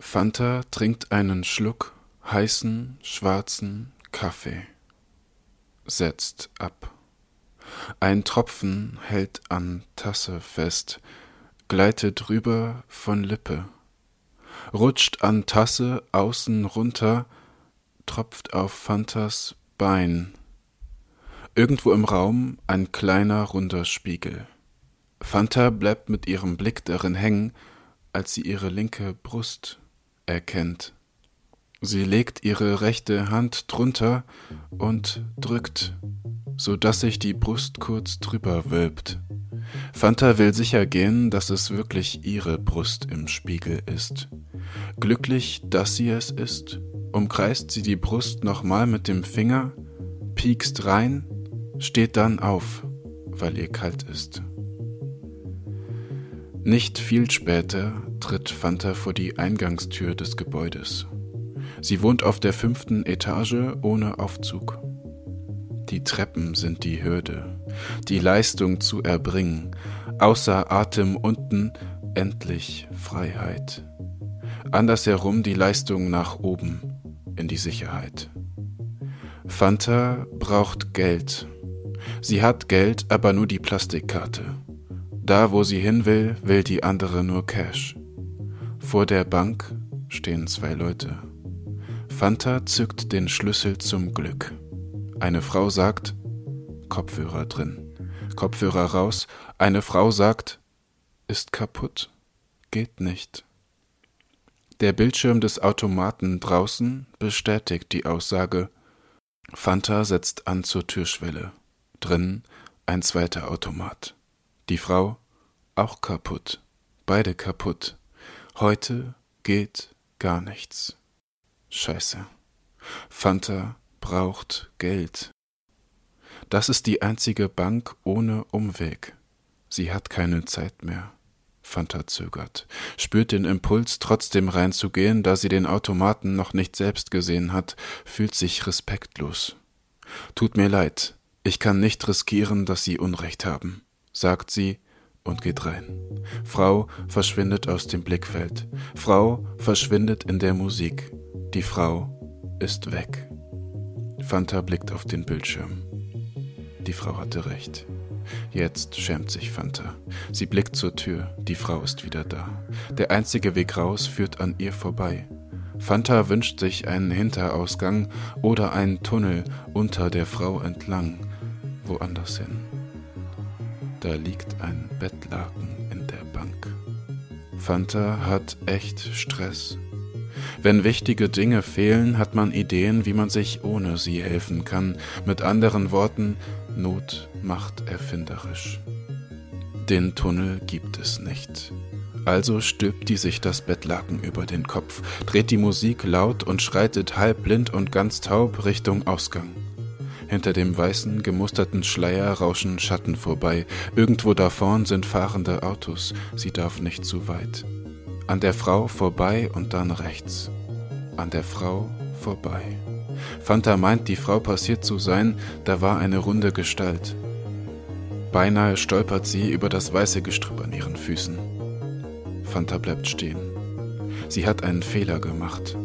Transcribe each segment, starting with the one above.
Fanta trinkt einen Schluck heißen, schwarzen Kaffee, setzt ab. Ein Tropfen hält an Tasse fest, gleitet rüber von Lippe, rutscht an Tasse außen runter, tropft auf Fantas Bein. Irgendwo im Raum ein kleiner runder Spiegel. Fanta bleibt mit ihrem Blick darin hängen, als sie ihre linke Brust erkennt. Sie legt ihre rechte Hand drunter und drückt, so dass sich die Brust kurz drüber wölbt. Fanta will sicher gehen, dass es wirklich ihre Brust im Spiegel ist. Glücklich, dass sie es ist, umkreist sie die Brust nochmal mit dem Finger, piekst rein, steht dann auf, weil ihr kalt ist. Nicht viel später tritt Fanta vor die Eingangstür des Gebäudes. Sie wohnt auf der fünften Etage ohne Aufzug. Die Treppen sind die Hürde, die Leistung zu erbringen, außer Atem unten endlich Freiheit. Andersherum die Leistung nach oben in die Sicherheit. Fanta braucht Geld. Sie hat Geld, aber nur die Plastikkarte. Da, wo sie hin will, will die andere nur Cash. Vor der Bank stehen zwei Leute. Fanta zückt den Schlüssel zum Glück. Eine Frau sagt, Kopfhörer drin. Kopfhörer raus. Eine Frau sagt, ist kaputt. Geht nicht. Der Bildschirm des Automaten draußen bestätigt die Aussage. Fanta setzt an zur Türschwelle. Drin ein zweiter Automat. Die Frau auch kaputt. Beide kaputt. Heute geht gar nichts. Scheiße. Fanta braucht Geld. Das ist die einzige Bank ohne Umweg. Sie hat keine Zeit mehr. Fanta zögert, spürt den Impuls, trotzdem reinzugehen, da sie den Automaten noch nicht selbst gesehen hat, fühlt sich respektlos. Tut mir leid, ich kann nicht riskieren, dass Sie Unrecht haben, sagt sie und geht rein. Frau verschwindet aus dem Blickfeld. Frau verschwindet in der Musik. Die Frau ist weg. Fanta blickt auf den Bildschirm. Die Frau hatte recht. Jetzt schämt sich Fanta. Sie blickt zur Tür. Die Frau ist wieder da. Der einzige Weg raus führt an ihr vorbei. Fanta wünscht sich einen Hinterausgang oder einen Tunnel unter der Frau entlang, woanders hin. Da liegt ein Bettlaken in der Bank. Fanta hat echt Stress. Wenn wichtige Dinge fehlen, hat man Ideen, wie man sich ohne sie helfen kann. Mit anderen Worten, Not macht erfinderisch. Den Tunnel gibt es nicht. Also stülpt die sich das Bettlaken über den Kopf, dreht die Musik laut und schreitet halb blind und ganz taub Richtung Ausgang. Hinter dem weißen, gemusterten Schleier rauschen Schatten vorbei. Irgendwo da vorn sind fahrende Autos. Sie darf nicht zu weit. An der Frau vorbei und dann rechts. An der Frau vorbei. Fanta meint, die Frau passiert zu sein, da war eine runde Gestalt. Beinahe stolpert sie über das weiße Gestrüpp an ihren Füßen. Fanta bleibt stehen. Sie hat einen Fehler gemacht.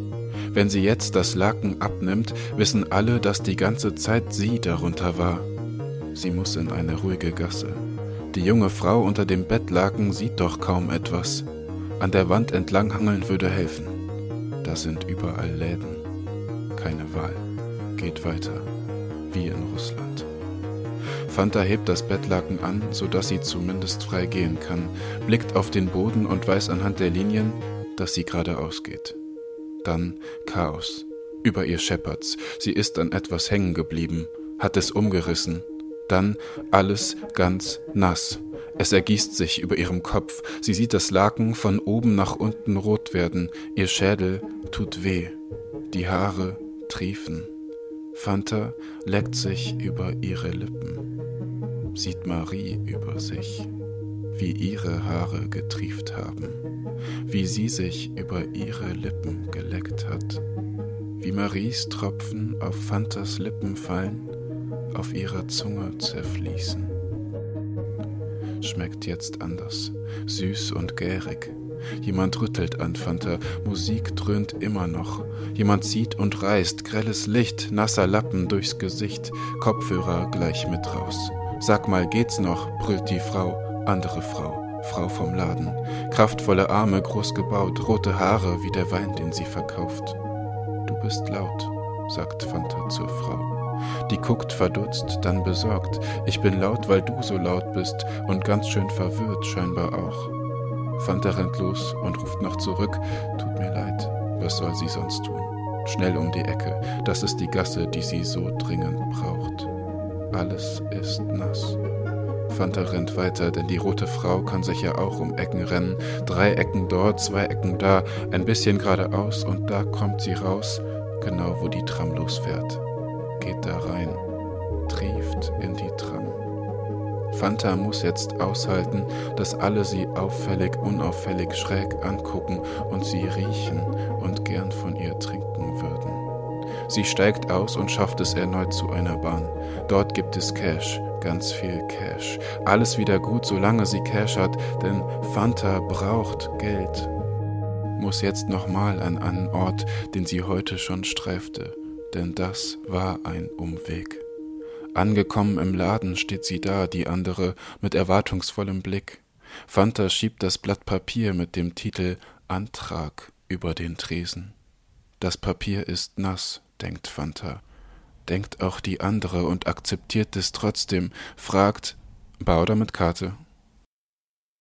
Wenn sie jetzt das Laken abnimmt, wissen alle, dass die ganze Zeit sie darunter war. Sie muss in eine ruhige Gasse. Die junge Frau unter dem Bettlaken sieht doch kaum etwas. An der Wand entlanghangeln würde helfen. Da sind überall Läden. Keine Wahl. Geht weiter. Wie in Russland. Fanta hebt das Bettlaken an, sodass sie zumindest frei gehen kann, blickt auf den Boden und weiß anhand der Linien, dass sie geradeaus geht. Dann Chaos. Über ihr scheppert's. Sie ist an etwas hängen geblieben, hat es umgerissen. Dann alles ganz nass. Es ergießt sich über ihrem Kopf. Sie sieht das Laken von oben nach unten rot werden. Ihr Schädel tut weh. Die Haare triefen. Fanta leckt sich über ihre Lippen. Sieht Marie über sich, wie ihre Haare getrieft haben, wie sie sich über ihre Lippen geleckt hat, wie Maries Tropfen auf Fantas Lippen fallen, auf ihrer Zunge zerfließen schmeckt jetzt anders, süß und gärig, Jemand rüttelt an Fanta, Musik dröhnt immer noch. Jemand zieht und reißt, grelles Licht, nasser Lappen durchs Gesicht, Kopfhörer gleich mit raus. Sag mal, geht's noch? brüllt die Frau, andere Frau, Frau vom Laden. Kraftvolle Arme, groß gebaut, rote Haare wie der Wein, den sie verkauft. Du bist laut, sagt Fanta zur Frau. Die guckt verdutzt, dann besorgt. Ich bin laut, weil du so laut bist und ganz schön verwirrt scheinbar auch. Fanta rennt los und ruft noch zurück. Tut mir leid, was soll sie sonst tun? Schnell um die Ecke, das ist die Gasse, die sie so dringend braucht. Alles ist nass. Fanta rennt weiter, denn die rote Frau kann sich ja auch um Ecken rennen. Drei Ecken dort, zwei Ecken da, ein bisschen geradeaus und da kommt sie raus, genau wo die Tram losfährt. Geht da rein, trieft in die Tram. Fanta muss jetzt aushalten, dass alle sie auffällig, unauffällig schräg angucken und sie riechen und gern von ihr trinken würden. Sie steigt aus und schafft es erneut zu einer Bahn. Dort gibt es Cash, ganz viel Cash. Alles wieder gut, solange sie Cash hat, denn Fanta braucht Geld. Muss jetzt nochmal an einen Ort, den sie heute schon streifte, denn das war ein Umweg. Angekommen im Laden steht sie da, die andere, mit erwartungsvollem Blick. Fanta schiebt das Blatt Papier mit dem Titel Antrag über den Tresen. Das Papier ist nass, denkt Fanta. Denkt auch die andere und akzeptiert es trotzdem, fragt, Bar oder mit Karte?